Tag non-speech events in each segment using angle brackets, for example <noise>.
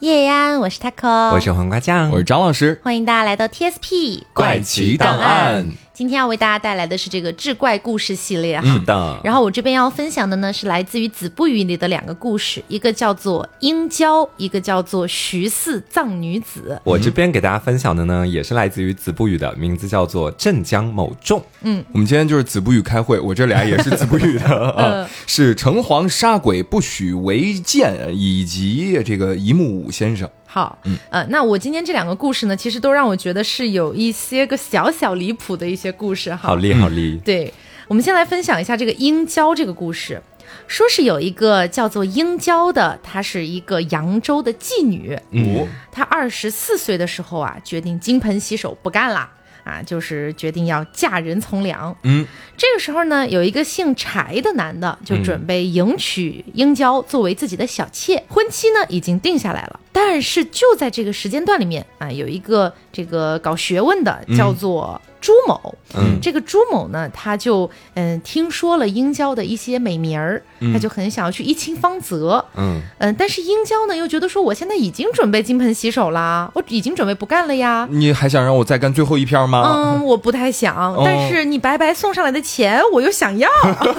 叶安，我是 taco，我是黄瓜酱，我是张老师，欢迎大家来到 TSP 怪奇档案。今天要为大家带来的是这个志怪故事系列哈。的。然后我这边要分享的呢是来自于《子不语》里的两个故事，一个叫做殷郊，一个叫做徐四藏女子。我这边给大家分享的呢也是来自于《子不语》的，名字叫做镇江某众。嗯，我们今天就是《子不语》开会，我这俩也是《子不语》的 <laughs> 啊，是城隍杀鬼不许违建，以及这个一木五先生。好，嗯，呃，那我今天这两个故事呢，其实都让我觉得是有一些个小小离谱的一些故事哈。好厉好厉。对，我们先来分享一下这个英郊这个故事，说是有一个叫做英郊的，她是一个扬州的妓女，嗯，她二十四岁的时候啊，决定金盆洗手不干了。啊，就是决定要嫁人从良。嗯，这个时候呢，有一个姓柴的男的就准备迎娶英娇作为自己的小妾，婚期呢已经定下来了。但是就在这个时间段里面啊，有一个这个搞学问的叫做。朱某，嗯，这个朱某呢，他就嗯听说了英娇的一些美名儿，他就很想要去一亲芳泽，嗯。嗯，但是英娇呢又觉得说，我现在已经准备金盆洗手啦，我已经准备不干了呀，你还想让我再干最后一篇吗？嗯，我不太想，但是你白白送上来的钱我又想要，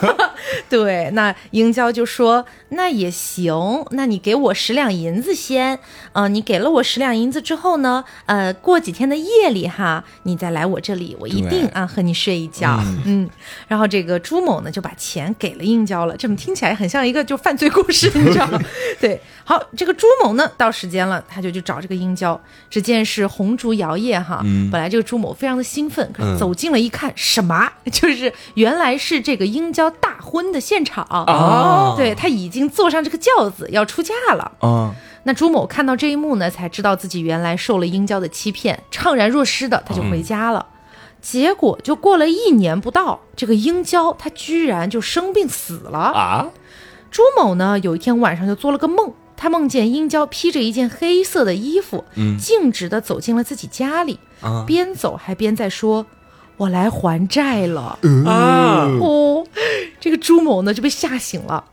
<laughs> 对，那英娇就说那也行，那你给我十两银子先，嗯，你给了我十两银子之后呢，呃，过几天的夜里哈，你再来我这里。我一定啊和你睡一觉，嗯，然后这个朱某呢就把钱给了英娇了，这么听起来很像一个就犯罪故事，你知道吗？<laughs> 对，好，这个朱某呢到时间了，他就去找这个英娇，只见是红烛摇曳哈，本来这个朱某非常的兴奋，可是走近了一看，什么？<laughs> 就是原来是这个英娇大婚的现场哦，对他已经坐上这个轿子要出嫁了啊。那朱某看到这一幕呢，才知道自己原来受了英娇的欺骗，怅然若失的他就回家了。结果就过了一年不到，这个英娇她居然就生病死了啊！朱某呢，有一天晚上就做了个梦，他梦见英娇披着一件黑色的衣服，嗯，径直的走进了自己家里，啊，边走还边在说：“我来还债了啊！”哦，这个朱某呢就被吓醒了。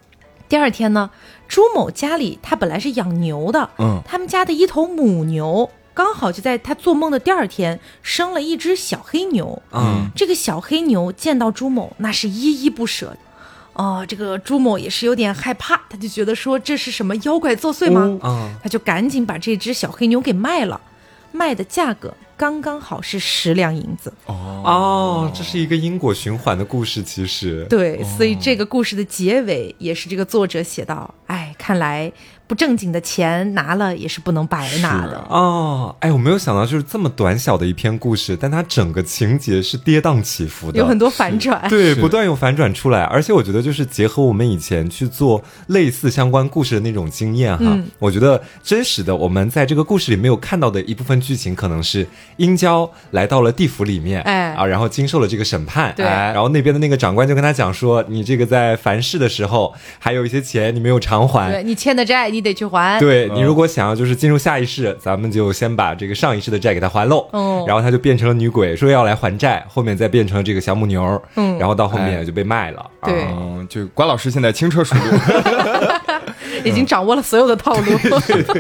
第二天呢，朱某家里他本来是养牛的，嗯，他们家的一头母牛。刚好就在他做梦的第二天，生了一只小黑牛。嗯，这个小黑牛见到朱某，那是依依不舍。哦，这个朱某也是有点害怕，他就觉得说这是什么妖怪作祟吗？嗯，他就赶紧把这只小黑牛给卖了，卖的价格刚刚好是十两银子。哦，这是一个因果循环的故事，其实对，所以这个故事的结尾也是这个作者写到：哎，看来。不正经的钱拿了也是不能白拿的。哦。哎，我没有想到就是这么短小的一篇故事，但它整个情节是跌宕起伏的，有很多反转，对，不断有反转出来。而且我觉得就是结合我们以前去做类似相关故事的那种经验哈，我觉得真实的我们在这个故事里没有看到的一部分剧情，可能是殷郊来到了地府里面，哎。啊，然后经受了这个审判，对，然后那边的那个长官就跟他讲说，你这个在凡事的时候还有一些钱你没有偿还，对你欠的债。你得去还，对你如果想要就是进入下一世，咱们就先把这个上一世的债给他还喽。嗯，然后他就变成了女鬼，说要来还债，后面再变成了这个小母牛，嗯，然后到后面就被卖了。对，就关老师现在轻车熟路，<laughs> 已经掌握了所有的套路。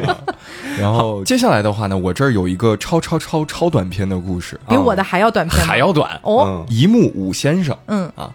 <laughs> 然后接下来的话呢，我这儿有一个超超超超短篇的故事，比我的还要短篇，还要短。哦。一木五先生，嗯。啊，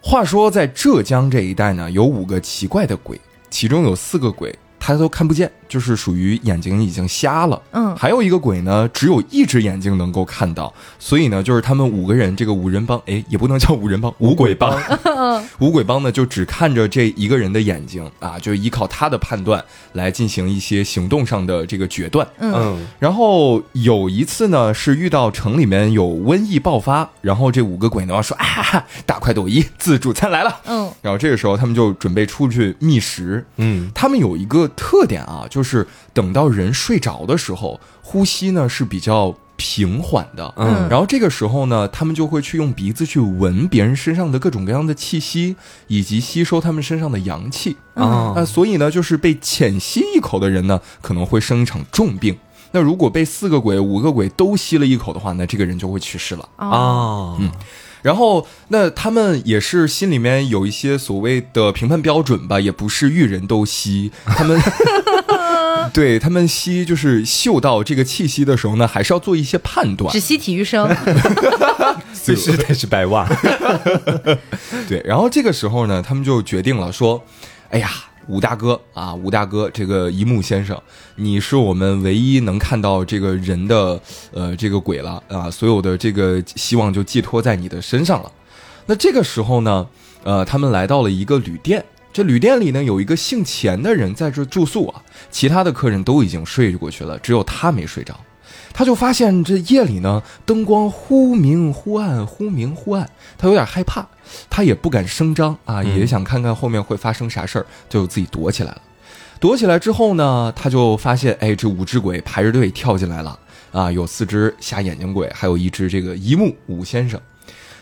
话说在浙江这一带呢，有五个奇怪的鬼。其中有四个鬼，他都看不见。就是属于眼睛已经瞎了，嗯，还有一个鬼呢，只有一只眼睛能够看到，所以呢，就是他们五个人这个五人帮，哎，也不能叫五人帮，五鬼帮，<laughs> <laughs> 五鬼帮呢就只看着这一个人的眼睛啊，就依靠他的判断来进行一些行动上的这个决断，嗯，然后有一次呢是遇到城里面有瘟疫爆发，然后这五个鬼呢说啊，大快朵颐，自助餐来了，嗯，然后这个时候他们就准备出去觅食，嗯，他们有一个特点啊，就。是等到人睡着的时候，呼吸呢是比较平缓的，嗯，然后这个时候呢，他们就会去用鼻子去闻别人身上的各种各样的气息，以及吸收他们身上的阳气啊，那所以呢，就是被浅吸一口的人呢，可能会生一场重病。那如果被四个鬼、五个鬼都吸了一口的话，那这个人就会去世了啊，嗯。然后，那他们也是心里面有一些所谓的评判标准吧，也不是遇人都吸，<laughs> 他们。吗？对他们吸就是嗅到这个气息的时候呢，还是要做一些判断只。吸体育生，必须得是白袜。<laughs> 对，然后这个时候呢，他们就决定了说，哎呀，吴大哥啊，吴大哥，这个一木先生，你是我们唯一能看到这个人的呃这个鬼了啊，所有的这个希望就寄托在你的身上了。那这个时候呢，呃，他们来到了一个旅店。这旅店里呢，有一个姓钱的人在这住宿啊，其他的客人都已经睡过去了，只有他没睡着。他就发现这夜里呢，灯光忽明忽暗，忽明忽暗，他有点害怕，他也不敢声张啊，也想看看后面会发生啥事儿，就自己躲起来了。躲起来之后呢，他就发现，哎，这五只鬼排着队跳进来了啊，有四只瞎眼睛鬼，还有一只这个一木五先生。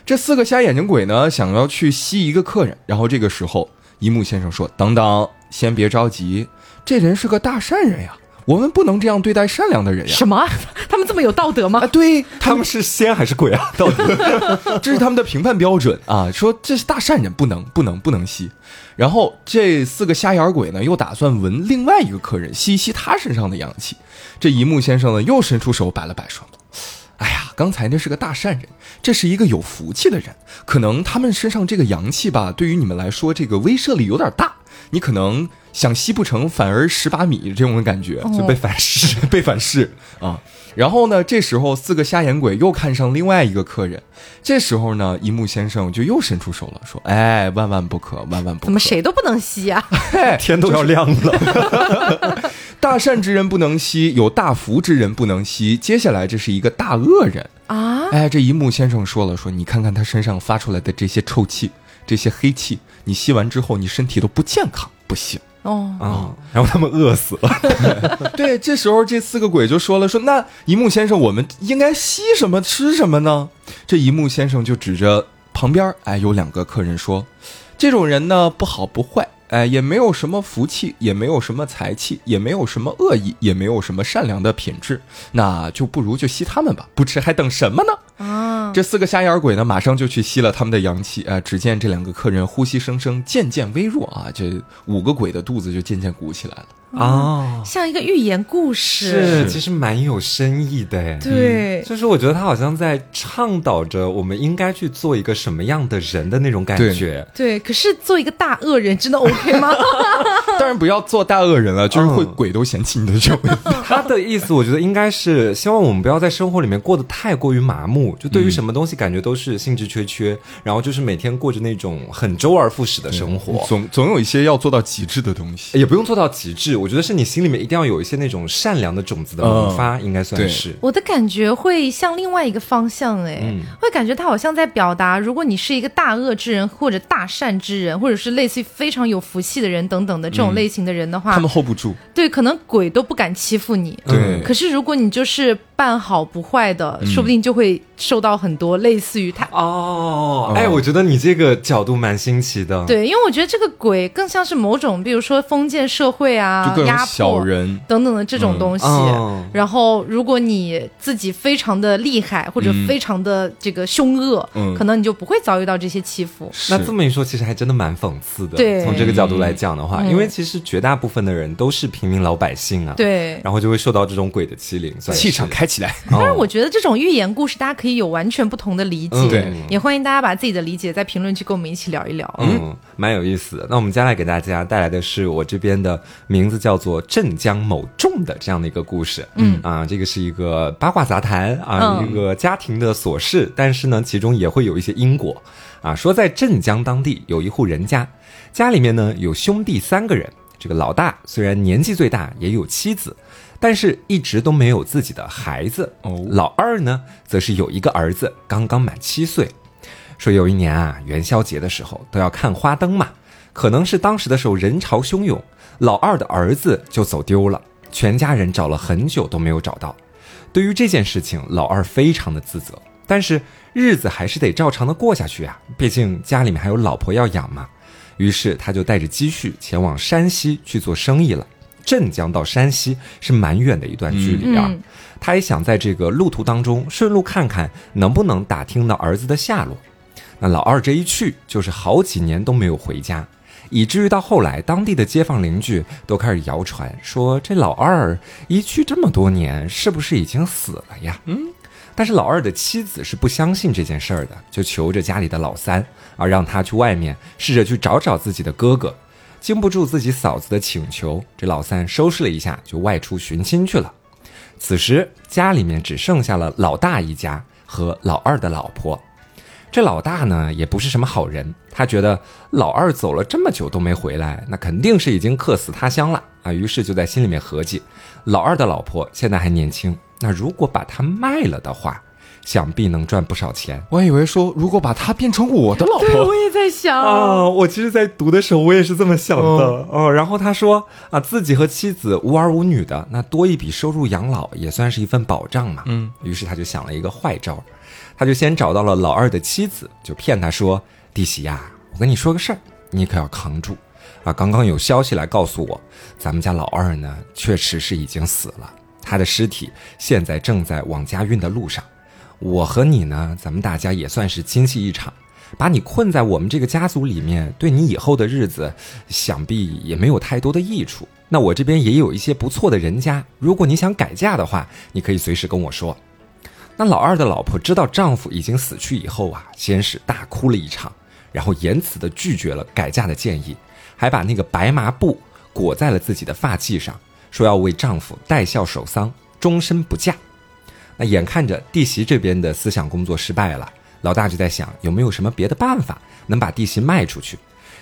这四个瞎眼睛鬼呢，想要去吸一个客人，然后这个时候，一木先生说：“等等，先别着急，这人是个大善人呀，我们不能这样对待善良的人呀。”什么？<laughs> 他们这么有道德吗啊，？对 <laughs> 他们是仙还是鬼啊？道德？<laughs> 这是他们的评判标准啊，说这是大善人，不能不能不能吸。然后这四个瞎眼鬼呢，又打算闻另外一个客人吸一吸他身上的阳气。这一木先生呢，又伸出手摆了摆，说：“哎呀，刚才那是个大善人，这是一个有福气的人。可能他们身上这个阳气吧，对于你们来说，这个威慑力有点大，你可能想吸不成，反而十八米这种感觉，就被反噬。<laughs> 被反噬啊。然后呢，这时候四个瞎眼鬼又看上另外一个客人。这时候呢，一木先生就又伸出手了，说：“哎，万万不可，万万不可！怎么谁都不能吸啊？<laughs> 天都要亮了。<laughs> 大善之人不能吸，有大福之人不能吸。接下来这是一个大恶人。啊？哎，这一木先生说了，说你看看他身上发出来的这些臭气，这些黑气，你吸完之后，你身体都不健康，不行。”哦，啊，然后他们饿死了。<laughs> 对，这时候这四个鬼就说了，说那一木先生，我们应该吸什么吃什么呢？这一木先生就指着旁边，哎，有两个客人说，这种人呢不好不坏，哎，也没有什么福气，也没有什么财气，也没有什么恶意，也没有什么善良的品质，那就不如就吸他们吧，不吃还等什么呢？啊，这四个瞎眼鬼呢，马上就去吸了他们的阳气。啊、只见这两个客人呼吸声声渐渐微弱啊，这五个鬼的肚子就渐渐鼓起来了。啊，像一个寓言故事。是，其实蛮有深意的哎。对，就是我觉得他好像在倡导着我们应该去做一个什么样的人的那种感觉。对，可是做一个大恶人真的 OK 吗？<laughs> 当然不要做大恶人了，就是会嗯鬼都嫌弃你的这种。<laughs> <laughs> 他的意思，我觉得应该是希望我们不要在生活里面过得太过于麻木，就对于什么东西感觉都是兴致缺缺，然后就是每天过着那种很周而复始的生活。总总有一些要做到极致的东西。也不用做到极致，我觉得是你心里面一定要有一些那种善良的种子的萌发，应该算是。我的感觉会向另外一个方向，哎、嗯。会感觉他好像在表达，如果你是一个大恶之人，或者大善之人，或者是类似于非常有福气的人等等的这种类型的人的话，他们 hold 不住，对，可能鬼都不敢欺负你。对。可是如果你就是办好不坏的，嗯说不定就会受到很多类似于他。哦，哎，我觉得你这个角度蛮新奇的。，对，因为我觉得这个鬼更像是某种，比如说封建社会啊压迫小迫人。等等的这种东西。哦然后，如果你自己非常的厉害，或者嗯非常的这个凶恶，嗯可能你就不会遭遇到这些欺负。那这么一说，其实还真的蛮讽刺的。对从这个角度来讲的话，嗯因为其实绝大部分的人都是平民老百姓啊，，对。然后就会受到这种鬼的欺凌，算气场。开起来，当但是我觉得这种寓言故事，大家可以有完全不同的理解。嗯对也欢迎大家把自己的理解在评论区跟我们一起聊一聊。嗯，蛮有意思的。那我们接下来给大家带来的是我这边的名字叫做镇江某众的这样的一个故事。嗯啊，这个是一个八卦杂谈啊，嗯一个家庭的琐事，但是呢，其中也会有一些因果啊。说在镇江当地有一户人家，家里面呢有兄弟三个人，这个老大虽然年纪最大，也有妻子。但是一直都没有自己的孩子哦老二呢，则是有一个儿子，刚刚满七岁。说有一年啊，元宵节的时候都要看花灯嘛，可能是当时的时候人潮汹涌，老二的儿子就走丢了，全家人找了很久都没有找到。对于这件事情，老二非常的自责，但是日子还是得照常的过下去啊，毕竟家里面还有老婆要养嘛。于是他就带着积蓄前往山西去做生意了。镇江到山西是蛮远的一段距离啊，嗯他也想在这个路途当中顺路看看能不能打听到儿子的下落。那老二这一去就是好几年都没有回家，以至于到后来，当地的街坊邻居都开始谣传说，这老二一去这么多年，是不是已经死了呀？嗯，但是老二的妻子是不相信这件事儿的，就求着家里的老三啊，让他去外面试着去找找自己的哥哥。经不住自己嫂子的请求，这老三收拾了一下，就外出寻亲去了。此时家里面只剩下了老大一家和老二的老婆。这老大呢也不是什么好人，他觉得老二走了这么久都没回来，那肯定是已经客死他乡了啊。于是就在心里面合计，老二的老婆现在还年轻，那如果把她卖了的话，想必能赚不少钱。我以为说如果把她变成我的老对，婆我，也在想。啊，我其实，在读的时候我也是这么想的哦。然后他说啊，自己和妻子无儿无女的，那多一笔收入养老也算是一份保障嘛。嗯，于是他就想了一个坏招，他就先找到了老二的妻子，就骗他说：“弟媳呀，我跟你说个事儿，你可要扛住啊！刚刚有消息来告诉我，咱们家老二呢，确实是已经死了，他的尸体现在正在往家运的路上。我和你呢，咱们大家也算是亲戚一场。”把你困在我们这个家族里面，对你以后的日子，想必也没有太多的益处。那我这边也有一些不错的人家，如果你想改嫁的话，你可以随时跟我说。那老二的老婆知道丈夫已经死去以后啊，先是大哭了一场，然后严词的拒绝了改嫁的建议，还把那个白麻布裹在了自己的发髻上，说要为丈夫戴孝守丧，终身不嫁。那眼看着弟媳这边的思想工作失败了。老大就在想有没有什么别的办法能把弟媳卖出去，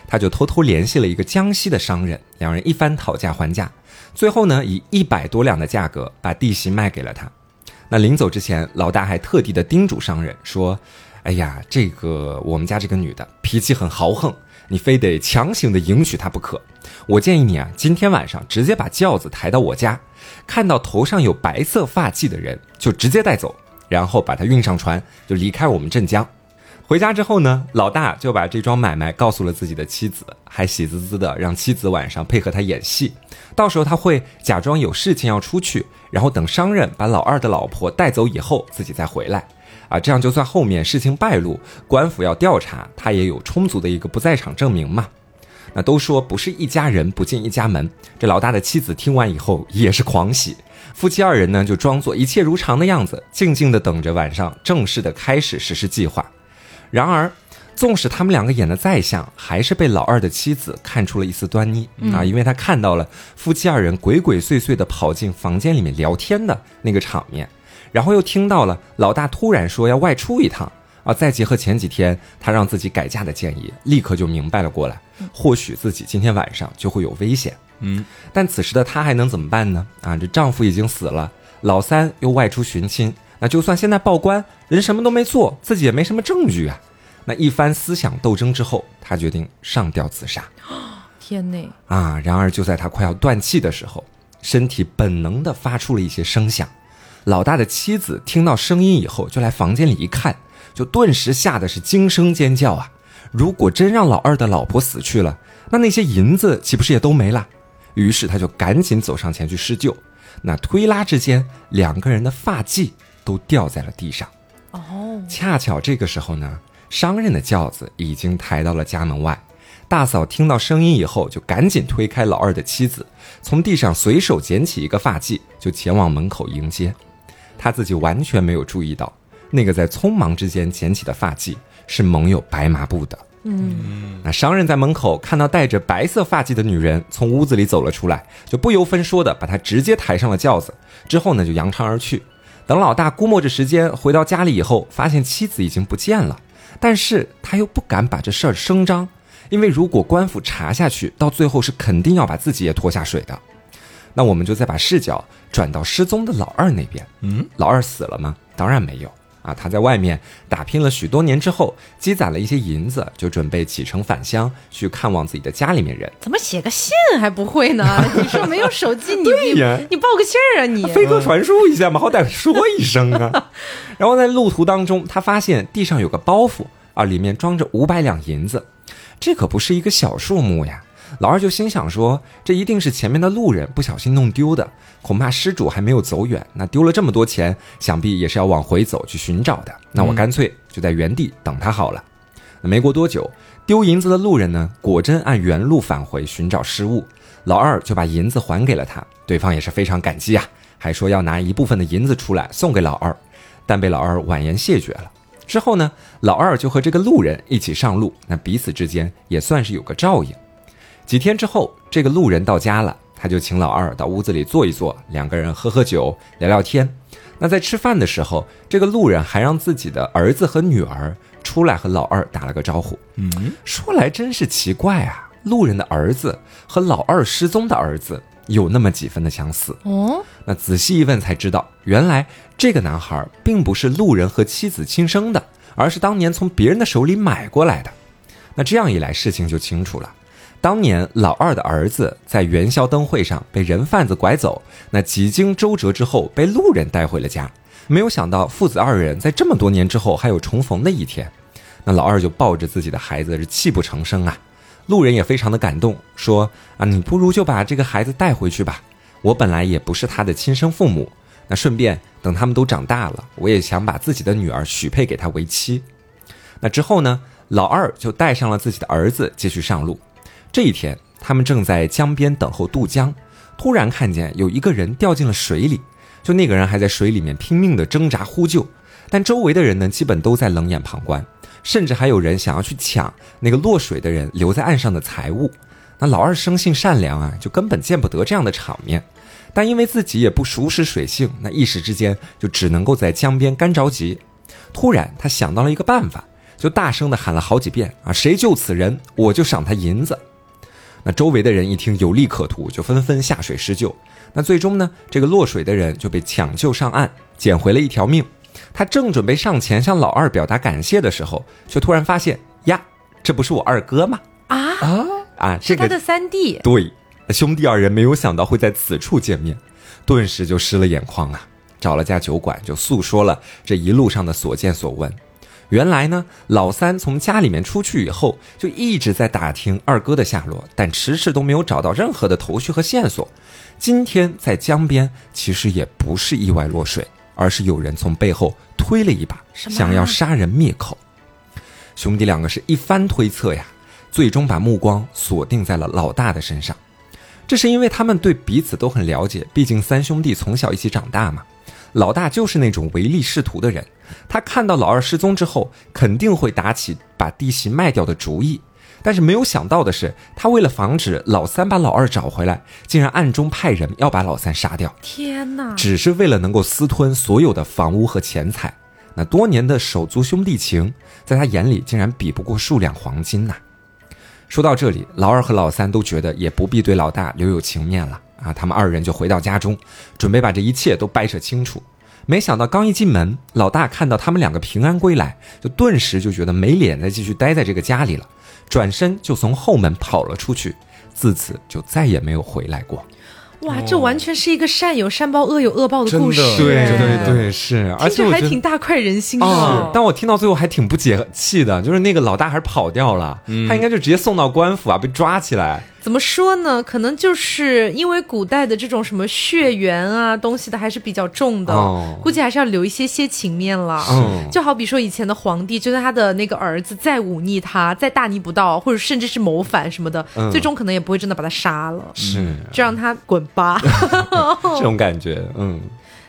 他就偷偷联系了一个江西的商人，两人一番讨价还价，最后呢以一百多两的价格把弟媳卖给了他。那临走之前，老大还特地的叮嘱商人说：“哎呀，这个我们家这个女的脾气很豪横，你非得强行的迎娶她不可。我建议你啊，今天晚上直接把轿子抬到我家，看到头上有白色发髻的人就直接带走。”然后把他运上船，就离开我们镇江。回家之后呢，老大就把这桩买卖告诉了自己的妻子，还喜滋滋的让妻子晚上配合他演戏。到时候他会假装有事情要出去，然后等商人把老二的老婆带走以后，自己再回来。啊，这样就算后面事情败露，官府要调查，他也有充足的一个不在场证明嘛。那都说不是一家人不进一家门，这老大的妻子听完以后 <laughs> 也是狂喜。夫妻二人呢，就装作一切如常的样子，静静的等着晚上正式的开始实施计划。然而，纵使他们两个演的再像，还是被老二的妻子看出了一丝端倪啊，因为他看到了夫妻二人鬼鬼祟祟的跑进房间里面聊天的那个场面，然后又听到了老大突然说要外出一趟啊，再结合前几天他让自己改嫁的建议，立刻就明白了过来，或许自己今天晚上就会有危险。嗯，但此时的她还能怎么办呢？啊，这丈夫已经死了，老三又外出寻亲，那就算现在报官，人什么都没做，自己也没什么证据啊。那一番思想斗争之后，她决定上吊自杀。天呐啊！然而就在她快要断气的时候，身体本能的发出了一些声响。老大的妻子听到声音以后，就来房间里一看，就顿时吓得是惊声尖叫啊！如果真让老二的老婆死去了，那那些银子岂不是也都没了？于是他就赶紧走上前去施救，那推拉之间，两个人的发髻都掉在了地上。哦，恰巧这个时候呢，商人的轿子已经抬到了家门外。大嫂听到声音以后，就赶紧推开老二的妻子，从地上随手捡起一个发髻，就前往门口迎接。她自己完全没有注意到，那个在匆忙之间捡起的发髻是蒙有白麻布的。嗯，那商人在门口看到戴着白色发髻的女人从屋子里走了出来，就不由分说的把她直接抬上了轿子，之后呢就扬长而去。等老大估摸着时间回到家里以后，发现妻子已经不见了，但是他又不敢把这事儿声张，因为如果官府查下去，到最后是肯定要把自己也拖下水的。那我们就再把视角转到失踪的老二那边。嗯，老二死了吗？当然没有。啊，他在外面打拼了许多年之后，积攒了一些银子，就准备启程返乡去看望自己的家里面人。怎么写个信还不会呢？<laughs> 你说没有手机，你对呀你你报个信儿啊你？飞鸽传书一下嘛，好歹说一声啊。<laughs> 然后在路途当中，他发现地上有个包袱啊，里面装着五百两银子，这可不是一个小数目呀。老二就心想说，这一定是前面的路人不小心弄丢的，恐怕失主还没有走远，那丢了这么多钱，想必也是要往回走去寻找的。那我干脆就在原地等他好了。那没过多久，丢银子的路人呢，果真按原路返回寻找失物，老二就把银子还给了他，对方也是非常感激啊，还说要拿一部分的银子出来送给老二，但被老二婉言谢绝了。之后呢，老二就和这个路人一起上路，那彼此之间也算是有个照应。几天之后，这个路人到家了，他就请老二到屋子里坐一坐，两个人喝喝酒，聊聊天。那在吃饭的时候，这个路人还让自己的儿子和女儿出来和老二打了个招呼。嗯，说来真是奇怪啊，路人的儿子和老二失踪的儿子有那么几分的相似。哦，那仔细一问才知道，原来这个男孩并不是路人和妻子亲生的，而是当年从别人的手里买过来的。那这样一来，事情就清楚了。当年老二的儿子在元宵灯会上被人贩子拐走，那几经周折之后被路人带回了家。没有想到父子二人在这么多年之后还有重逢的一天，那老二就抱着自己的孩子是泣不成声啊。路人也非常的感动，说啊，你不如就把这个孩子带回去吧。我本来也不是他的亲生父母，那顺便等他们都长大了，我也想把自己的女儿许配给他为妻。那之后呢，老二就带上了自己的儿子继续上路。这一天，他们正在江边等候渡江，突然看见有一个人掉进了水里，就那个人还在水里面拼命的挣扎呼救，但周围的人呢，基本都在冷眼旁观，甚至还有人想要去抢那个落水的人留在岸上的财物。那老二生性善良啊，就根本见不得这样的场面，但因为自己也不熟识水性，那一时之间就只能够在江边干着急。突然，他想到了一个办法，就大声的喊了好几遍啊，谁救此人，我就赏他银子。那周围的人一听有利可图，就纷纷下水施救。那最终呢，这个落水的人就被抢救上岸，捡回了一条命。他正准备上前向老二表达感谢的时候，却突然发现呀，这不是我二哥吗？啊啊啊，是他的三弟。对，兄弟二人没有想到会在此处见面，顿时就湿了眼眶啊！找了家酒馆，就诉说了这一路上的所见所闻。原来呢，老三从家里面出去以后，就一直在打听二哥的下落，但迟迟都没有找到任何的头绪和线索。今天在江边，其实也不是意外落水，而是有人从背后推了一把，想要杀人灭口。兄弟两个是一番推测呀，最终把目光锁定在了老大的身上。这是因为他们对彼此都很了解，毕竟三兄弟从小一起长大嘛。老大就是那种唯利是图的人，他看到老二失踪之后，肯定会打起把弟媳卖掉的主意。但是没有想到的是，他为了防止老三把老二找回来，竟然暗中派人要把老三杀掉。天哪！只是为了能够私吞所有的房屋和钱财。那多年的手足兄弟情，在他眼里竟然比不过数两黄金呐。说到这里，老二和老三都觉得也不必对老大留有情面了啊！他们二人就回到家中，准备把这一切都掰扯清楚。没想到刚一进门，老大看到他们两个平安归来，就顿时就觉得没脸再继续待在这个家里了，转身就从后门跑了出去，自此就再也没有回来过。哇，这完全是一个善有善报、恶有恶报的故事，对对对是，而且听着还挺大快人心的。啊！但我听到最后还挺不解气的，就是那个老大还是跑掉了，他应该就直接送到官府啊，被抓起来。怎么说呢？可能就是因为古代的这种什么血缘啊东西的还是比较重的，哦估计还是要留一些些情面了。嗯就好比说以前的皇帝，就算他的那个儿子再忤逆他，再大逆不道，或者甚至是谋反什么的，嗯最终可能也不会真的把他杀了，是就让他滚吧。<laughs> 这种感觉，嗯，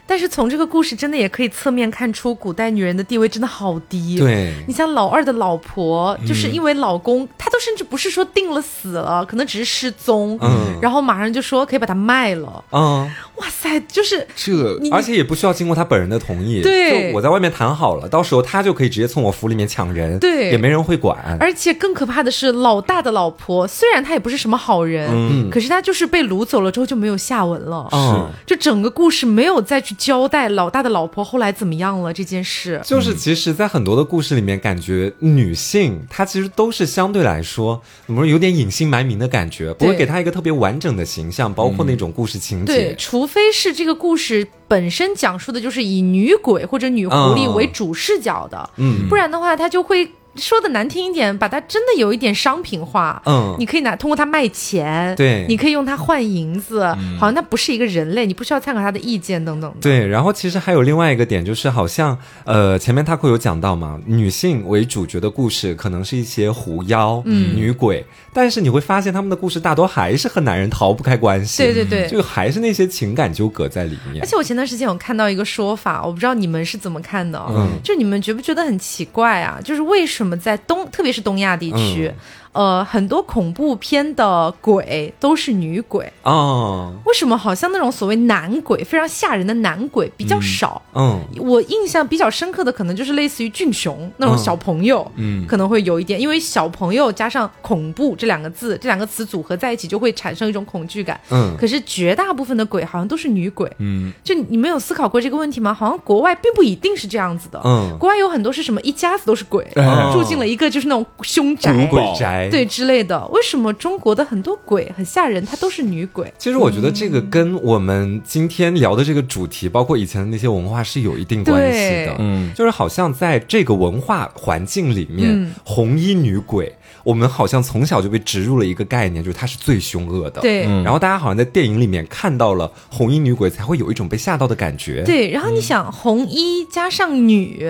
但是从这个故事真的也可以侧面看出，古代女人的地位真的好低。。对，你像老二的老婆，就是因为老公，他都甚至不是说定了死了，可能只是失踪，嗯然后马上就说可以把他卖了。嗯，哇塞，就是这而且也不需要经过他本人的同意，对就我在外面谈好了，到时候他就可以直接从我府里面抢人，对也没人会管。而且更可怕的是，老大的老婆虽然她也不是什么好人，嗯可是她就是被掳走了之后就没有下文了。嗯就整个故事没有再去交代老大的老婆后来怎么样了这件事。就是其实，在很多的故事里面，感觉女性她其实都是相对来说，怎么说有点隐姓埋名的感觉，不会给她一个特别完整的形象，包括那种故事情对，节。除非是这个故事本身讲述的就是以女鬼或者女狐狸嗯为主视角的，嗯不然的话，它就会说的难听一点，把它真的有一点商品化。嗯你可以拿通过它卖钱，对你可以用它换银子，嗯好像它不是一个人类，你不需要参考它的意见等等的。对，然后其实还有另外一个点，就是好像呃，前面他会有讲到嘛，女性为主角的故事可能是一些狐妖、嗯女鬼，但是你会发现他们的故事大多还是和男人逃不开关系，对对对就还是那些情感纠葛在里面而。且我前段时间有看到一个说法，我不知道你们是怎么看的，嗯就你们觉不觉得很奇怪啊？就是为什么在东，特别是东亚地区，呃，很多恐怖片的鬼都是女鬼，哦，为什么好像那种所谓男鬼非常吓人的男鬼比较少？嗯我印象比较深刻的可能就是类似于俊雄那种小朋友，嗯可能会有一点，因为小朋友加上恐怖这两个字，这两个词组合在一起就会产生一种恐惧感。嗯，可是绝大部分的鬼好像都是女鬼，嗯。就你们有思考过这个问题吗？好像国外并不一定是这样子的，嗯。国外有很多是什么一家子都是鬼，哎。住进了一个就是那种凶宅，宅对之类的。为什么中国的很多鬼很吓人，它都是女鬼？其实我觉得这个跟我们今天聊的这个主题，包括以前的那些文化是有一定关系的。嗯就是好像在这个文化环境里面，嗯红衣女鬼，我们好像从小就被植入了一个概念，就是她是最凶恶的。。对。嗯然后大家好像在电影里面看到了红衣女鬼，才会有一种被吓到的感觉。，对，然后你想，红衣加上女，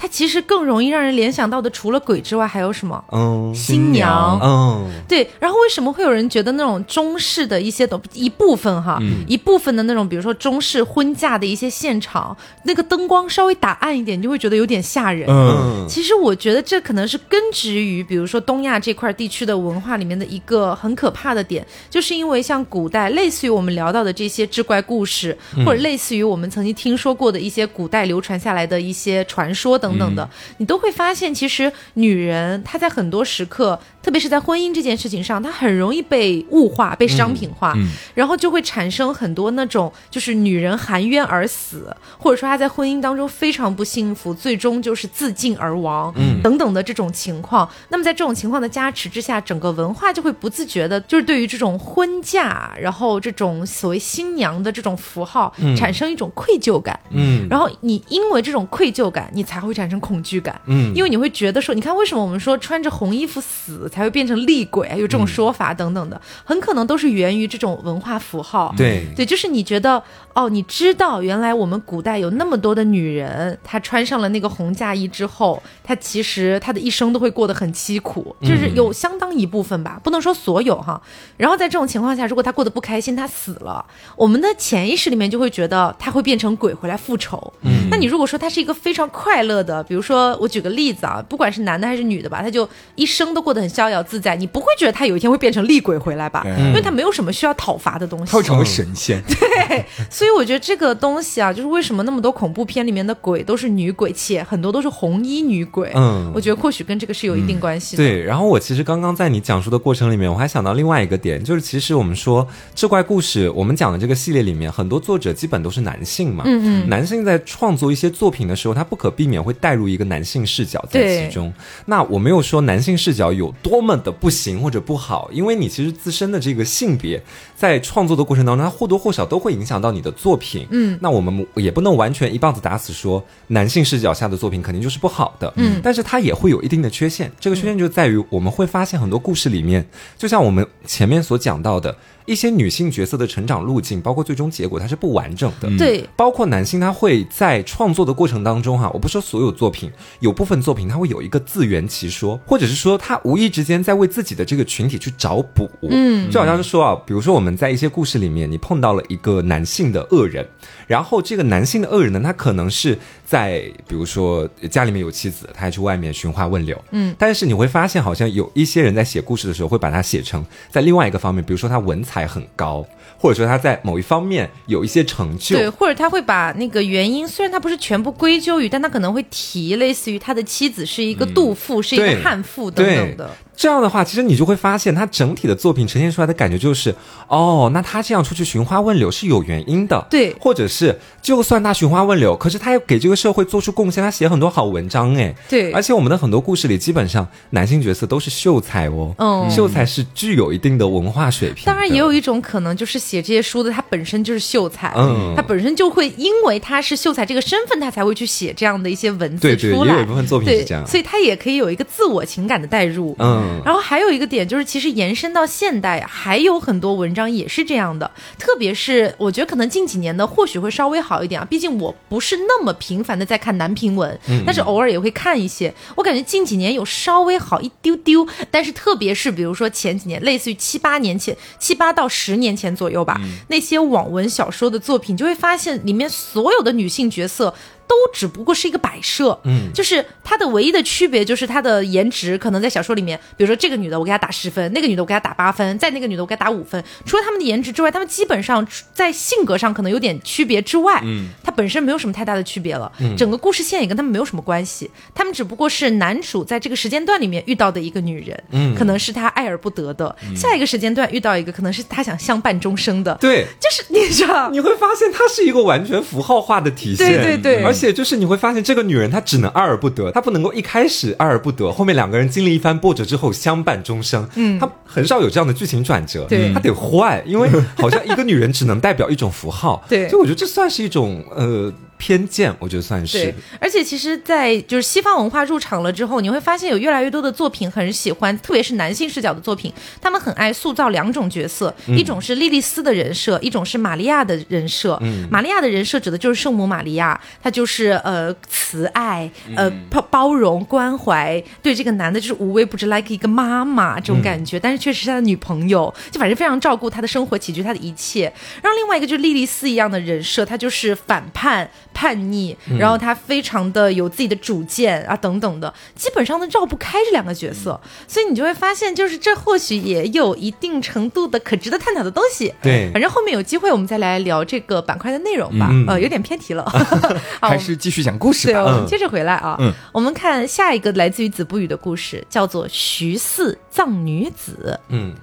它其实更容易让人联想到的，除了鬼之外，还有什么？嗯新娘嗯对，然后为什么会有人觉得那种中式的一些的一部分哈，一部分的那种，比如说中式婚嫁的一些现场，那个灯光稍微打暗一点，你就会觉得有点吓人。嗯其实我觉得这可能是根植于，比如说东亚这块地区的文化里面的一个很可怕的点，就是因为像古代类似于我们聊到的这些志怪故事，或者类似于我们曾经听说过的一些古代流传下来的一些传说等等等的，你都会发现，其实女人她在很多时刻，特别是在婚姻这件事情上，她很容易被物化、被商品化，嗯然后就会产生很多那种就是女人含冤而死，或者说她在婚姻当中非常不幸福，最终就是自尽而亡，等等的这种情况。那么在这种情况的加持之下，整个文化就会不自觉的，就是对于这种婚嫁，然后这种所谓新娘的这种符号，产生一种愧疚感。嗯。然后你因为这种愧疚感，你才会产生恐惧感。嗯因为你会觉得说，你看为什么我们说穿着红衣服死才会变成厉鬼啊？有这种说法等等的，很可能都是源于这种文化符号。对对，就是你觉得哦，你知道原来我们古代有那么多的女人，她穿上了那个红嫁衣之后，她其实她的一生都会过得很凄苦，就是有相当一部分吧，不能说所有哈。然后在这种情况下，如果她过得不开心，她死了，我们的潜意识里面就会觉得她会变成鬼回来复仇。嗯，那你如果说她是一个非常快乐的，比如说我举个例子啊，不管是男的还是女的吧，他就一生都过得很逍遥自在，你不会觉得他有一天会变成厉鬼回来吧？嗯因为他没有什么需要讨伐的东西。他会成为神仙。对，所以我觉得这个东西啊，就是为什么那么多恐怖片里面的鬼都是女鬼，且很多都是红衣女鬼。嗯我觉得或许跟这个是有一定关系的。对，然后我其实刚刚在你讲述的过程里面，我还想到另外一个点，就是其实我们说这怪故事，我们讲的这个系列里面，很多作者基本都是男性嘛。嗯嗯男性在创作一些作品的时候，他不可避免会带入一个男性视角在其中。那我没有说男性视角有多么的不行或者不好，因为你其实自身的这个性别在创作的过程当中，它或多或少都会影响到你的作品。嗯，那我们也不能完全一棒子打死说男性视角下的作品肯定就是不好的。嗯但是它也会有一定的缺陷。这个缺陷就在于我们会发现很多故事里面，就像我们前面所讲到的一些女性角色的成长路径，包括最终结果，它是不完整的。对，包括男性，他会在创作的过程当中，哈，我不说所有作品，有部分作品他会有一个自圆其说，或者是说他无意之间在为自己的这个群体去找补，嗯。就好像是说啊，比如说我们在一些故事里面，你碰到了一个男性的恶人，然后这个男性的恶人呢，他可能是在比如说家里面有妻子，他还去外面寻花问柳，嗯，但是你会发现，好像有一些人在写故事的时候，会把它写成在另外一个方面，比如说他文采很高，或者说他在某一方面有一些成就，对，或者他会把那个原因，虽然他不是全部归咎于，但他可能会提类似于他的妻子是一个妒妇，是一个对悍妇等等的。这样的话，其实你就会发现，他整体的作品呈现出来的感觉就是，哦，那他这样出去寻花问柳是有原因的，对，或者是就算他寻花问柳，可是他也给这个社会做出贡献，他写很多好文章，哎，对，而且我们的很多故事里，基本上男性角色都是秀才哦，嗯，秀才是具有一定的文化水平。当然，也有一种可能，就是写这些书的他本身就是秀才，嗯，他本身就会因为他是秀才这个身份，他才会去写这样的一些文字出来。也有一部分作品是这样，所以他也可以有一个自我情感的代入，嗯。然后还有一个点就是，其实延伸到现代，还有很多文章也是这样的。特别是我觉得可能近几年的或许会稍微好一点啊，毕竟我不是那么频繁的在看男频文，但是偶尔也会看一些。我感觉近几年有稍微好一丢丢，但是特别是比如说前几年，类似于七八年前、七八到十年前左右吧，那些网文小说的作品，就会发现里面所有的女性角色。都只不过是一个摆设，嗯，就是它的唯一的区别就是它的颜值可能在小说里面，比如说这个女的我给她打十分，那个女的我给她打八分，在那个女的我给她打五分。除了他们的颜值之外，他们基本上在性格上可能有点区别之外，嗯，它本身没有什么太大的区别了。整个故事线也跟他们没有什么关系，他们只不过是男主在这个时间段里面遇到的一个女人，嗯，可能是他爱而不得的；下一个时间段遇到一个可能是他想相伴终生的。对，就是你知道，你会发现它是一个完全符号化的体现，对对对，而且。且就是你会发现，这个女人她只能爱而不得，她不能够一开始爱而不得，后面两个人经历一番波折之后相伴终生。嗯，她很少有这样的剧情转折。对，她得坏，因为好像一个女人只能代表一种符号。对，所以我觉得这算是一种呃。偏见，我觉得算是。对，而且其实，在就是西方文化入场了之后，你会发现有越来越多的作品很喜欢，特别是男性视角的作品，他们很爱塑造两种角色，一种是莉莉丝的人设，一种是玛利亚的人设。嗯，玛利亚的人设指的就是圣母玛利亚，她就是呃慈爱，呃包包容关怀，对这个男的就是无微不至，like 一个妈妈这种感觉，但是确实是他的女朋友，就反正非常照顾他的生活起居，他的一切。然后另外一个就是莉莉丝一样的人设，她就是反叛。叛逆，然后他非常的有自己的主见啊，等等的，基本上都绕不开这两个角色，所以你就会发现，就是这或许也有一定程度的可值得探讨的东西。对，反正后面有机会我们再来聊这个板块的内容吧。呃，有点偏题了，<laughs> 还是继续讲故事。对，我们接着回来啊。嗯，我们看下一个来自于子不语的故事，叫做徐四藏女子。嗯，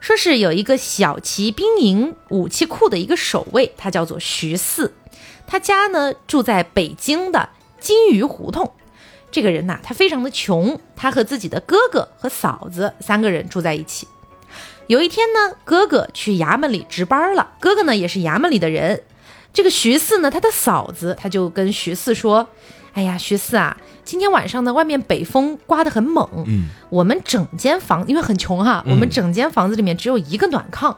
说是有一个小骑兵营武器库的一个守卫，他叫做徐四。他家呢住在北京的金鱼胡同，这个人呐，他非常的穷，他和自己的哥哥和嫂子三个人住在一起。有一天呢，哥哥去衙门里值班了，哥哥呢也是衙门里的人。这个徐四呢，他的嫂子他就跟徐四说：“哎呀，徐四啊，今天晚上呢，外面北风刮得很猛，嗯，我们整间房因为很穷哈，我们整间房子里面只有一个暖炕。”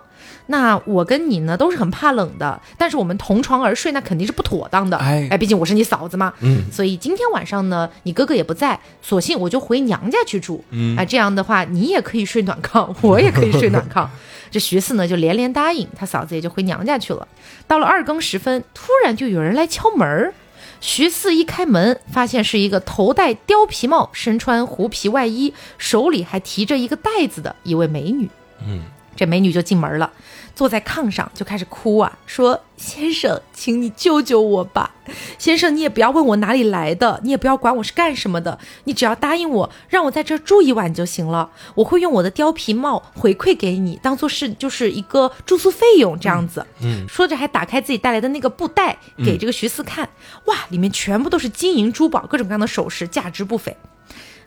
那我跟你呢都是很怕冷的，但是我们同床而睡那肯定是不妥当的。哎哎，毕竟我是你嫂子嘛。嗯，所以今天晚上呢，你哥哥也不在，索性我就回娘家去住。嗯，啊，这样的话你也可以睡暖炕，我也可以睡暖炕。<laughs> 这徐四呢就连连答应，他嫂子也就回娘家去了。到了二更时分，突然就有人来敲门。徐四一开门，发现是一个头戴貂皮帽、身穿狐皮外衣、手里还提着一个袋子的一位美女。嗯。这美女就进门了，坐在炕上就开始哭啊，说：“先生，请你救救我吧！先生，你也不要问我哪里来的，你也不要管我是干什么的，你只要答应我，让我在这住一晚就行了。我会用我的貂皮帽回馈给你，当做是就是一个住宿费用这样子。”嗯，说着还打开自己带来的那个布袋给这个徐四看，哇，里面全部都是金银珠宝，各种各样的首饰，价值不菲。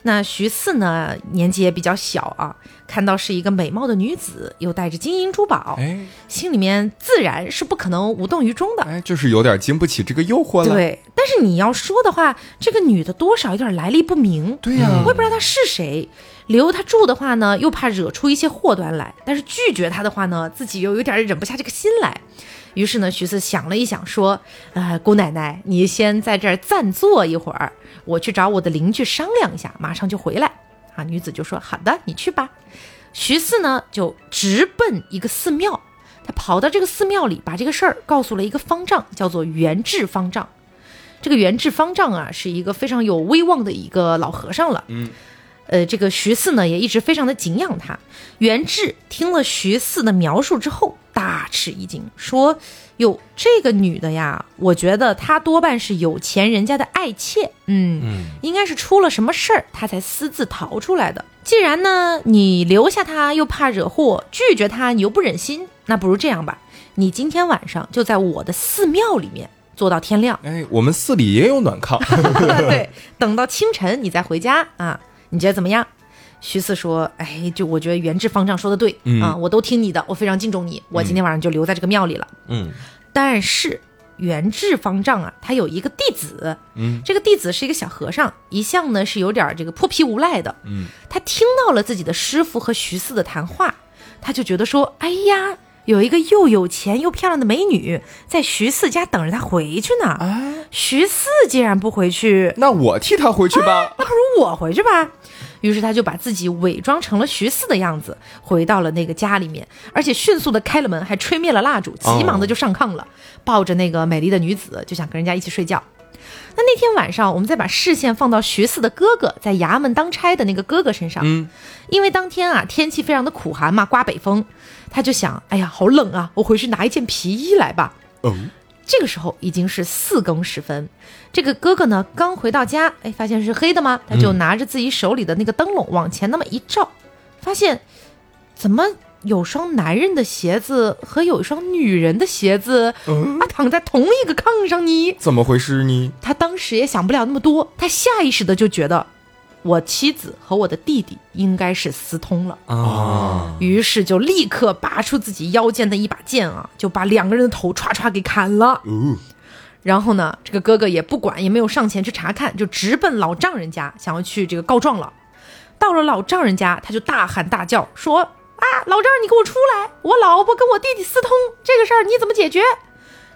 那徐四呢，年纪也比较小啊，看到是一个美貌的女子，又带着金银珠宝，哎，心里面自然是不可能无动于衷的，哎，就是有点经不起这个诱惑了。对，但是你要说的话，这个女的多少有点来历不明，对呀，我也不知道她是谁，留他住的话呢，又怕惹出一些祸端来，但是拒绝他的话呢，自己又有点忍不下这个心来。于是呢，徐四想了一想，说：“呃，姑奶奶，你先在这儿暂坐一会儿，我去找我的邻居商量一下，马上就回来。”啊，女子就说：“好的，你去吧。”徐四呢，就直奔一个寺庙，他跑到这个寺庙里，把这个事儿告诉了一个方丈，叫做元智方丈。这个元智方丈啊，是一个非常有威望的一个老和尚了。嗯。呃，这个徐四呢，也一直非常的敬仰他。袁志听了徐四的描述之后，大吃一惊，说：“哟，这个女的呀，我觉得她多半是有钱人家的爱妾，嗯，嗯。应该是出了什么事儿，她才私自逃出来的。既然呢，你留下她又怕惹祸，拒绝她你又不忍心，那不如这样吧，你今天晚上就在我的寺庙里面做到天亮，哎，我们寺里也有暖炕，<laughs> 对，等到清晨你再回家啊，你觉得怎么样？徐四说：“哎，就我觉得元志方丈说的对、嗯啊，我都听你的，我非常敬重你，我今天晚上就留在这个庙里了。嗯但是元志方丈啊，他有一个弟子，嗯，这个弟子是一个小和尚，一向呢是有点这个泼皮无赖的。嗯，他听到了自己的师傅和徐四的谈话，他就觉得说，哎呀，有一个又有钱又漂亮的美女在徐四家等着他回去呢。哎，徐四既然不回去，那我替他回去吧。那不如我回去吧。于是他就把自己伪装成了徐四的样子，回到了那个家里面，而且迅速的开了门，还吹灭了蜡烛，急忙的就上炕了，抱着那个美丽的女子就想跟人家一起睡觉。那那天晚上，我们再把视线放到徐四的哥哥在衙门当差的那个哥哥身上，嗯，因为当天啊天气非常的苦寒嘛，刮北风，他就想，哎呀，好冷啊，我回去拿一件皮衣来吧。哦，这个时候已经是四更时分，这个哥哥呢刚回到家，哎，发现是黑的吗？他就拿着自己手里的那个灯笼往前那么一照，发现怎么有双男人的鞋子和有一双女人的鞋子啊躺在同一个炕上呢？怎么回事呢？他当时也想不了那么多，他下意识的就觉得我妻子和我的弟弟应该是私通了。啊，于是就立刻拔出自己腰间的一把剑啊，就把两个人的头歘歘给砍了。嗯，然后呢，这个哥哥也不管，也没有上前去查看，就直奔老丈人家，想要去这个告状了。到了老丈人家，他就大喊大叫说：“啊，老丈人，你给我出来！我老婆跟我弟弟私通，这个事儿你怎么解决？”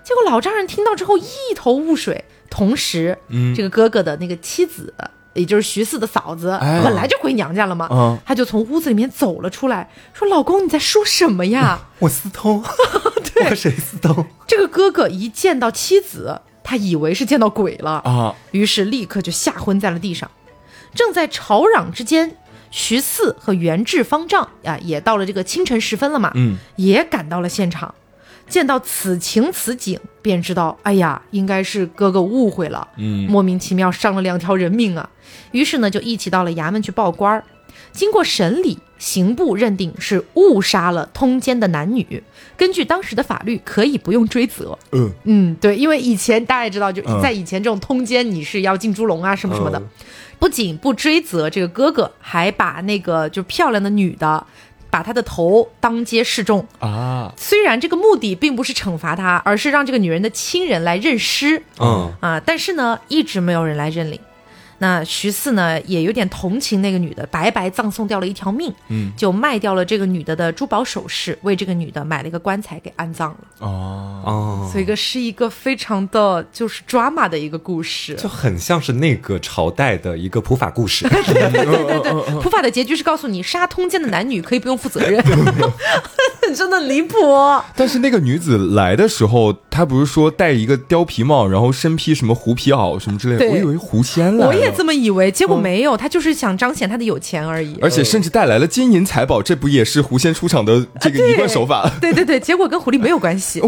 结果老丈人听到之后一头雾水，同时，嗯这个哥哥的那个妻子，也就是徐四的嫂子，哎本来就回娘家了嘛，嗯他就从屋子里面走了出来，说：“老公，你在说什么呀？”我私通，<laughs> 对我谁私通？这个哥哥一见到妻子，他以为是见到鬼了啊，于是立刻就吓昏在了地上。正在吵嚷之间，徐四和元志方丈啊，也到了这个清晨时分了嘛，嗯，也赶到了现场。见到此情此景，便知道，哎呀，应该是哥哥误会了，嗯莫名其妙伤了两条人命啊。于是呢，就一起到了衙门去报官儿。经过审理，刑部认定是误杀了通奸的男女，根据当时的法律，可以不用追责。嗯嗯，对，因为以前大家也知道，就嗯在以前这种通奸，你是要进猪笼啊什么什么的。嗯不仅不追责这个哥哥，还把那个就漂亮的女的，把她的头当街示众。啊，虽然这个目的并不是惩罚她，而是让这个女人的亲人来认尸嗯啊，但是呢，一直没有人来认领。那徐四呢，也有点同情那个女的，白白葬送掉了一条命，嗯，就卖掉了这个女的的珠宝首饰，为这个女的买了一个棺材给安葬了。哦，哦，所以，个是一个非常的就是 drama 的一个故事。就很像是那个朝代的一个普法故事。<laughs> 对对对，普法的结局是告诉你，杀通奸的男女可以不用负责任，<laughs> 真的离谱。但是那个女子来的时候，她不是说戴一个貂皮帽，然后身披什么狐皮袄什么之类的，我以为狐仙来了，我也这么以为，结果没有，他就是想彰显他的有钱而已。而且甚至带来了金银财宝，这不也是狐仙出场的这个一贯手法？<laughs> 对对对，结果跟狐狸没有关系。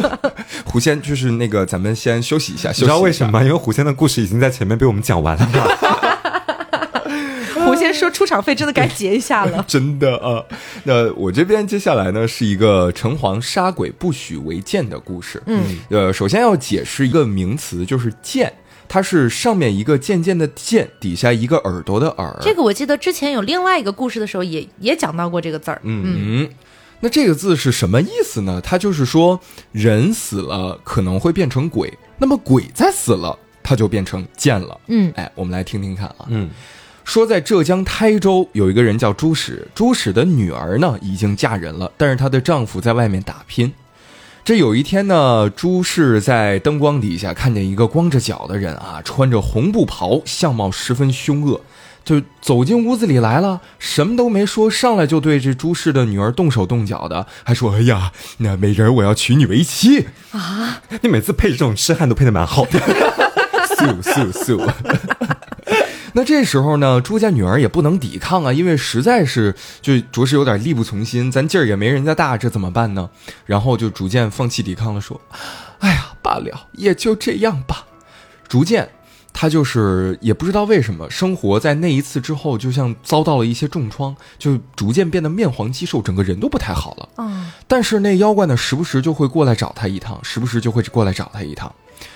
<laughs> 狐仙就是那个，咱们先休息一下，你知道为什么么？吗？因为狐仙的故事已经在前面被我们讲完了嘛。<laughs> 狐仙说出场费真的该结一下了。真的啊，那我这边接下来呢是一个城隍杀鬼不许为剑的故事。嗯，呃，首先要解释一个名词，就是剑，它是上面一个渐渐的渐，底下一个耳朵的耳。这个我记得之前有另外一个故事的时候也也讲到过这个字儿。嗯嗯，那这个字是什么意思呢？它就是说人死了可能会变成鬼，那么鬼再死了，它就变成剑了。嗯哎，我们来听听看啊。嗯说在浙江台州有一个人叫朱史，朱史的女儿呢已经嫁人了，但是她的丈夫在外面打拼。这有一天呢，朱氏在灯光底下看见一个光着脚的人啊，穿着红布袍，相貌十分凶恶，就走进屋子里来了，什么都没说，上来就对这朱氏的女儿动手动脚的，还说：“哎呀，那美人，我要娶你为妻啊。<laughs> 你每次配这种痴汉都配的蛮好的。素 <laughs> 素 <laughs> 素。那这时候呢，朱家女儿也不能抵抗啊，因为实在是就着实有点力不从心，咱劲儿也没人家大，这怎么办呢？然后就逐渐放弃抵抗了，说：“哎呀，罢了，也就这样吧。”逐渐，他就是也不知道为什么，生活在那一次之后，就像遭到了一些重创，就逐渐变得面黄肌瘦，整个人都不太好了。嗯，但是那妖怪呢，时不时就会过来找他一趟，时不时就会过来找他一趟，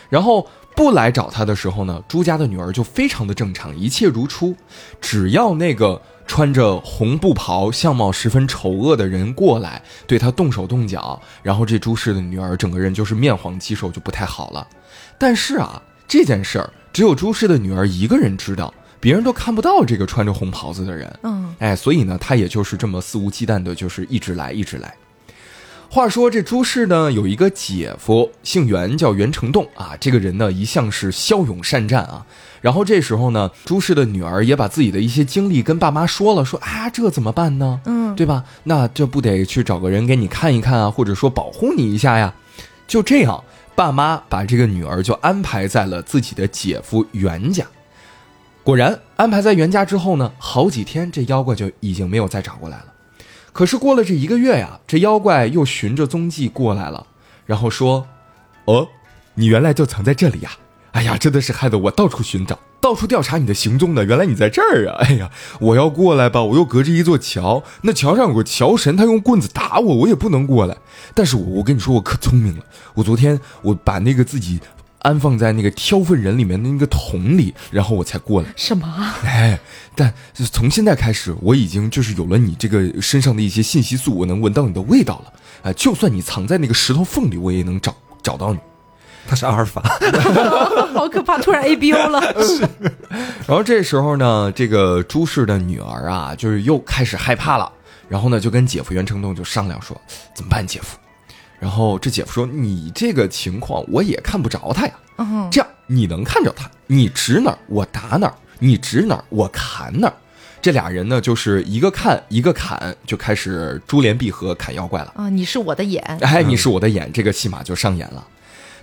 然后。不来找他的时候呢，朱家的女儿就非常的正常，一切如初。只要那个穿着红布袍、相貌十分丑恶的人过来对他动手动脚，然后这朱氏的女儿整个人就是面黄肌瘦，就不太好了。但是啊，这件事儿只有朱氏的女儿一个人知道，别人都看不到这个穿着红袍子的人。嗯，哎，所以呢，他也就是这么肆无忌惮的，就是一直来，一直来。话说这朱氏呢，有一个姐夫，姓袁，叫袁成栋啊。这个人呢，一向是骁勇善战啊。然后这时候呢，朱氏的女儿也把自己的一些经历跟爸妈说了，说啊，这怎么办呢？嗯，对吧？那这不得去找个人给你看一看啊，或者说保护你一下呀？就这样，爸妈把这个女儿就安排在了自己的姐夫袁家。果然，安排在袁家之后呢，好几天这妖怪就已经没有再找过来了。可是过了这一个月呀，这妖怪又循着踪迹过来了，然后说：“哦，你原来就藏在这里呀！哎呀，真的是害得我到处寻找，到处调查你的行踪呢。原来你在这儿啊！<laughs> 哎呀，我要过来吧，我又隔着一座桥，那桥上有个桥神，他用棍子打我，我也不能过来。但是我我跟你说，我可聪明了，我昨天我把那个自己。”安放在那个挑粪人里面的那个桶里，然后我才过来。什么？哎，但从现在开始，我已经就是有了你这个身上的一些信息素，我能闻到你的味道了。哎，就算你藏在那个石头缝里，我也能找找到你。他是阿尔法，<laughs> 好可怕！突然 A B O 了。然后这时候呢，这个朱氏的女儿啊，就是又开始害怕了。然后呢，就跟姐夫袁成栋就商量说，怎么办，姐夫？然后这姐夫说：“你这个情况我也看不着他呀。这样你能看着他，你指哪儿我打哪儿，你指哪儿我砍哪儿。这俩人呢，就是一个看一个砍，就开始珠联璧合砍妖怪了。啊，你是我的眼，哎，你是我的眼，这个戏码就上演了。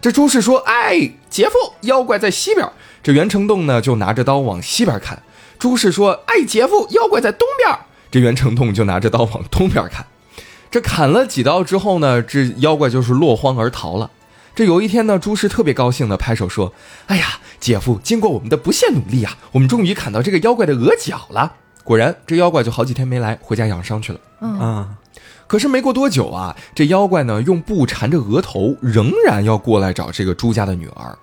这朱氏说：‘哎，姐夫，妖怪在西边。’这袁成栋呢，就拿着刀往西边砍。朱氏说：‘哎，姐夫，妖怪在东边。’这袁成栋就拿着刀往东边砍。”这砍了几刀之后呢，这妖怪就是落荒而逃了。这有一天呢，朱氏特别高兴的拍手说：“哎呀，姐夫，经过我们的不懈努力啊，我们终于砍到这个妖怪的额角了。”果然，这妖怪就好几天没来，回家养伤去了。嗯，可是没过多久啊，这妖怪呢用布缠着额头，仍然要过来找这个朱家的女儿。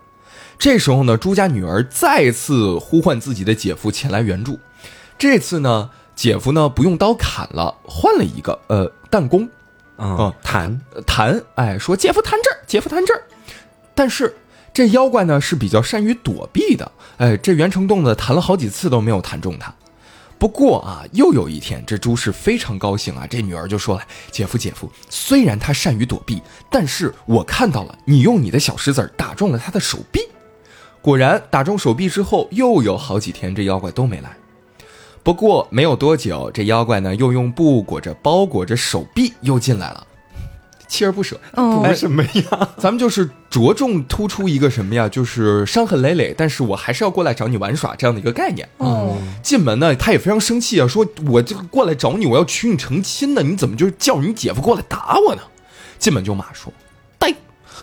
这时候呢，朱家女儿再次呼唤自己的姐夫前来援助。这次呢。姐夫呢不用刀砍了，换了一个呃弹弓，啊弹弹，哎，说姐夫弹这儿，姐夫弹这儿。但是这妖怪呢是比较善于躲避的，哎，这袁成栋呢弹了好几次都没有弹中他。不过啊，又有一天，这朱氏非常高兴啊，这女儿就说了：“姐夫姐夫，虽然他善于躲避，但是我看到了你用你的小石子打中了他的手臂。果然打中手臂之后，又有好几天这妖怪都没来。”不过没有多久，这妖怪呢又用布裹着包裹着手臂又进来了，锲而不舍。为什么呀？咱们就是着重突出一个什么呀？就是伤痕累累，但是我还是要过来找你玩耍这样的一个概念。哦，进门呢，他也非常生气啊，说我这个过来找你，我要娶你成亲呢，你怎么就叫你姐夫过来打我呢？进门就骂说：“呆，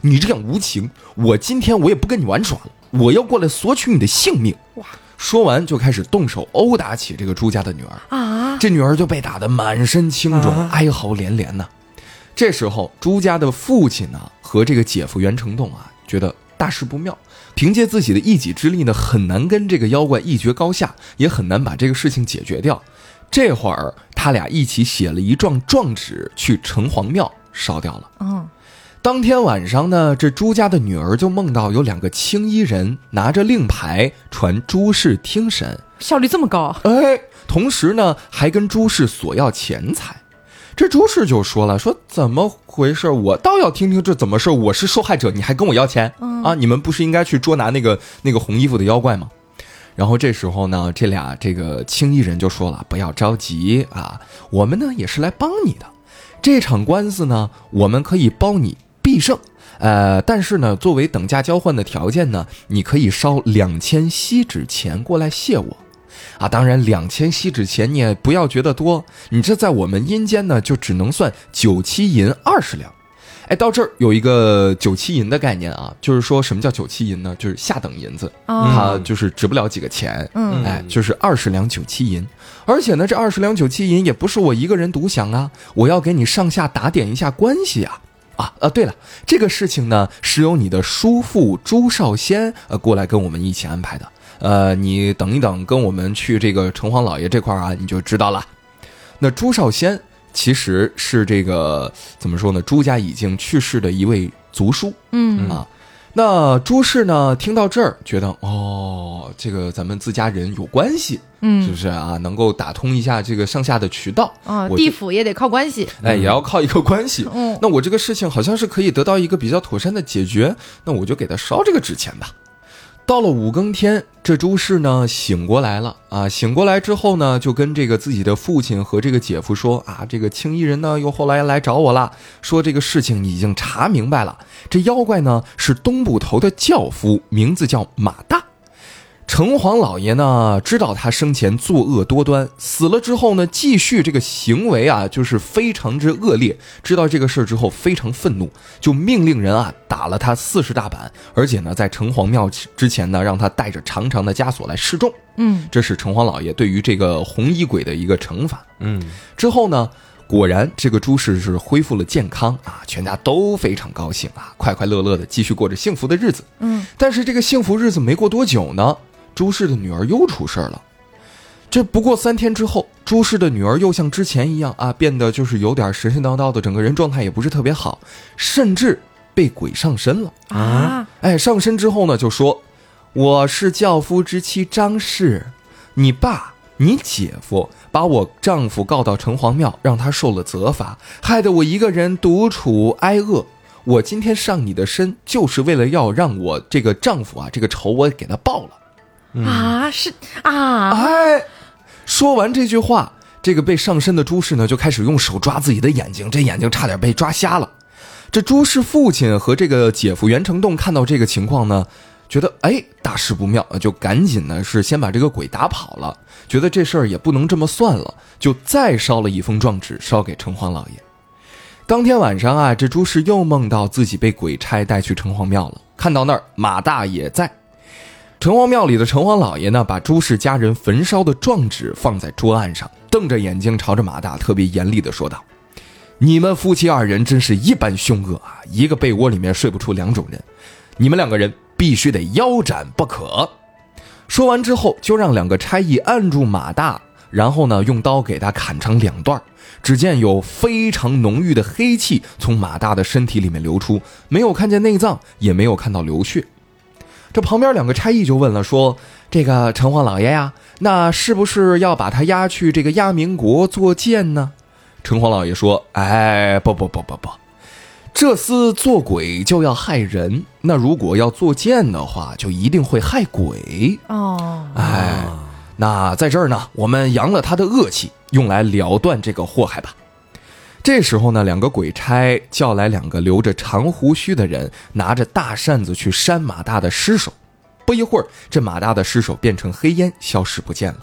你这样无情，我今天我也不跟你玩耍了，我要过来索取你的性命。”哇！说完就开始动手殴打起这个朱家的女儿啊！这女儿就被打得满身青肿，哀嚎连连呢。这时候朱家的父亲呢和这个姐夫袁成栋啊觉得大事不妙，凭借自己的一己之力呢很难跟这个妖怪一决高下，也很难把这个事情解决掉。这会儿他俩一起写了一状状纸去城隍庙烧掉了。嗯。当天晚上呢，这朱家的女儿就梦到有两个青衣人拿着令牌传朱氏听审，效率这么高？哎，同时呢还跟朱氏索要钱财。这朱氏就说了：“说怎么回事？我倒要听听这怎么事。我是受害者，你还跟我要钱？啊，你们不是应该去捉拿那个那个红衣服的妖怪吗？”然后这时候呢，这俩这个青衣人就说了：“不要着急啊，我们呢也是来帮你的。这场官司呢，我们可以包你。”必胜，呃，但是呢，作为等价交换的条件呢，你可以烧两千锡纸钱过来谢我。啊，当然两千锡纸钱你也不要觉得多，你这在我们阴间呢，就只能算九七银二十两。哎，到这儿有一个九七银的概念啊，就是说什么叫九七银呢？就是下等银子，它就是值不了几个钱。嗯，哎，就是二十两九七银。而且呢，这二十两九七银也不是我一个人独享啊，我要给你上下打点一下关系啊。啊啊，对了，这个事情呢是由你的叔父朱少先呃过来跟我们一起安排的。呃，你等一等，跟我们去这个城隍老爷这块儿啊，你就知道了。那朱少先其实是这个怎么说呢？朱家已经去世的一位族叔。嗯啊，那朱氏呢听到这儿，觉得哦，这个咱们自家人有关系，嗯，是不是啊？能够打通一下这个上下的渠道啊？地府也得靠关系，哎，也要靠一个关系。嗯，那我这个事情好像是可以得到一个比较妥善的解决，那我就给他烧这个纸钱吧。到了五更天，这朱氏呢醒过来了啊！醒过来之后呢，就跟这个自己的父亲和这个姐夫说啊，这个青衣人呢又后来来找我了，说这个事情已经查明白了，这妖怪呢是东捕头的轿夫，名字叫马大。城隍老爷呢，知道他生前作恶多端，死了之后呢，继续这个行为啊，就是非常之恶劣。知道这个事儿之后，非常愤怒，就命令人啊打了他四十大板，而且呢，在城隍庙之前呢，让他带着长长的枷锁来示众。嗯，这是城隍老爷对于这个红衣鬼的一个惩罚。嗯，之后呢，果然这个朱氏是恢复了健康啊，全家都非常高兴啊，快快乐乐的继续过着幸福的日子。嗯，但是这个幸福日子没过多久呢。朱氏的女儿又出事儿了，这不过三天之后，朱氏的女儿又像之前一样啊，变得就是有点神神叨叨的，整个人状态也不是特别好，甚至被鬼上身了啊！哎，上身之后呢，就说我是教夫之妻张氏，你爸、你姐夫把我丈夫告到城隍庙，让他受了责罚，害得我一个人独处挨饿。我今天上你的身，就是为了要让我这个丈夫啊，这个仇我给他报了。啊，是啊，哎，说完这句话，这个被上身的朱氏呢，就开始用手抓自己的眼睛，这眼睛差点被抓瞎了。这朱氏父亲和这个姐夫袁成栋看到这个情况呢，觉得哎，大事不妙，就赶紧呢是先把这个鬼打跑了。觉得这事儿也不能这么算了，就再烧了一封状纸，烧给城隍老爷。当天晚上啊，这朱氏又梦到自己被鬼差带去城隍庙了，看到那儿马大爷在。城隍庙里的城隍老爷呢，把朱氏家人焚烧的状纸放在桌案上，瞪着眼睛朝着马大，特别严厉地说道：“你们夫妻二人真是一般凶恶啊！一个被窝里面睡不出两种人，你们两个人必须得腰斩不可。”说完之后，就让两个差役按住马大，然后呢，用刀给他砍成两段。只见有非常浓郁的黑气从马大的身体里面流出，没有看见内脏，也没有看到流血。这旁边两个差役就问了，说：“这个城隍老爷呀，那是不是要把他押去这个鸭明国做剑呢？”城隍老爷说：“哎，不不不不不，这厮做鬼就要害人，那如果要做剑的话，就一定会害鬼哦。哎，那在这儿呢，我们扬了他的恶气，用来了断这个祸害吧。”这时候呢，两个鬼差叫来两个留着长胡须的人，拿着大扇子去扇马大的尸首。不一会儿，这马大的尸首变成黑烟，消失不见了。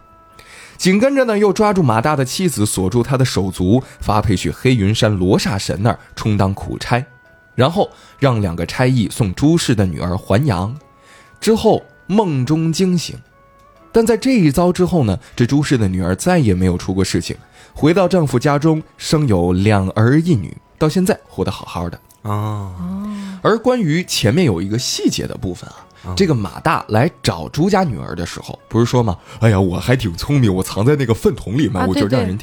紧跟着呢，又抓住马大的妻子，锁住他的手足，发配去黑云山罗刹神那儿充当苦差，然后让两个差役送朱氏的女儿还阳。之后梦中惊醒，但在这一遭之后呢，这朱氏的女儿再也没有出过事情。回到丈夫家中，生有两儿一女，到现在活得好好的啊。而关于前面有一个细节的部分啊，这个马大来找朱家女儿的时候，不是说吗？哎呀，我还挺聪明，我藏在那个粪桶里面，我就让人。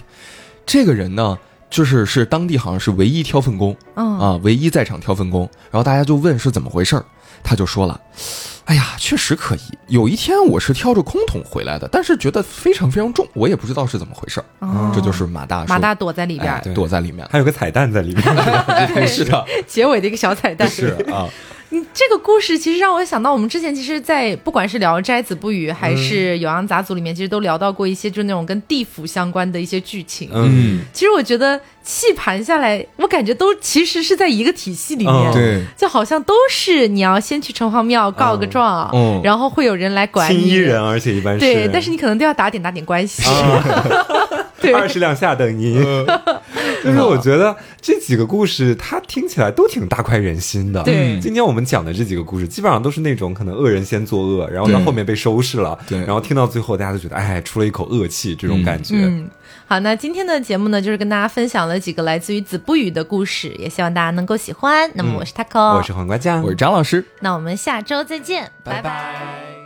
这个人呢，就是是当地好像是唯一挑粪工，啊，唯一在场挑粪工。然后大家就问是怎么回事他就说了。哎呀，确实可疑。有一天我是挑着空桶回来的，但是觉得非常非常重，我也不知道是怎么回事儿。这就是马大马大躲在里边，躲在里面，还有个彩蛋在里面。<laughs> 是的，结尾的一个小彩蛋。是啊，<laughs> 你这个故事其实让我想到，我们之前其实，在不管是《聊斋》《子不语》还是《酉阳杂俎》里面，其实都聊到过一些就是那种跟地府相关的一些剧情。嗯，其实我觉得细盘下来，我感觉都其实是在一个体系里面，嗯对，就好像都是你要先去城隍庙告个状，嗯然后会有人来管你。青衣人，而且一般是对，但是你可能都要打点打点关系。<laughs> 对，二十两下等您。<laughs> 就是我觉得这几个故事，它听起来都挺大快人心的。对今天我们讲的这几个故事，基本上都是那种可能恶人先作恶，然后到后面被收拾了，对然后听到最后，大家都觉得哎，出了一口恶气，这种感觉。嗯，好，那今天的节目呢，就是跟大家分享了几个来自于子不语的故事，也希望大家能够喜欢。那么我是 taco，、我是黄瓜酱，我是张老师。那我们下周再见，拜。拜拜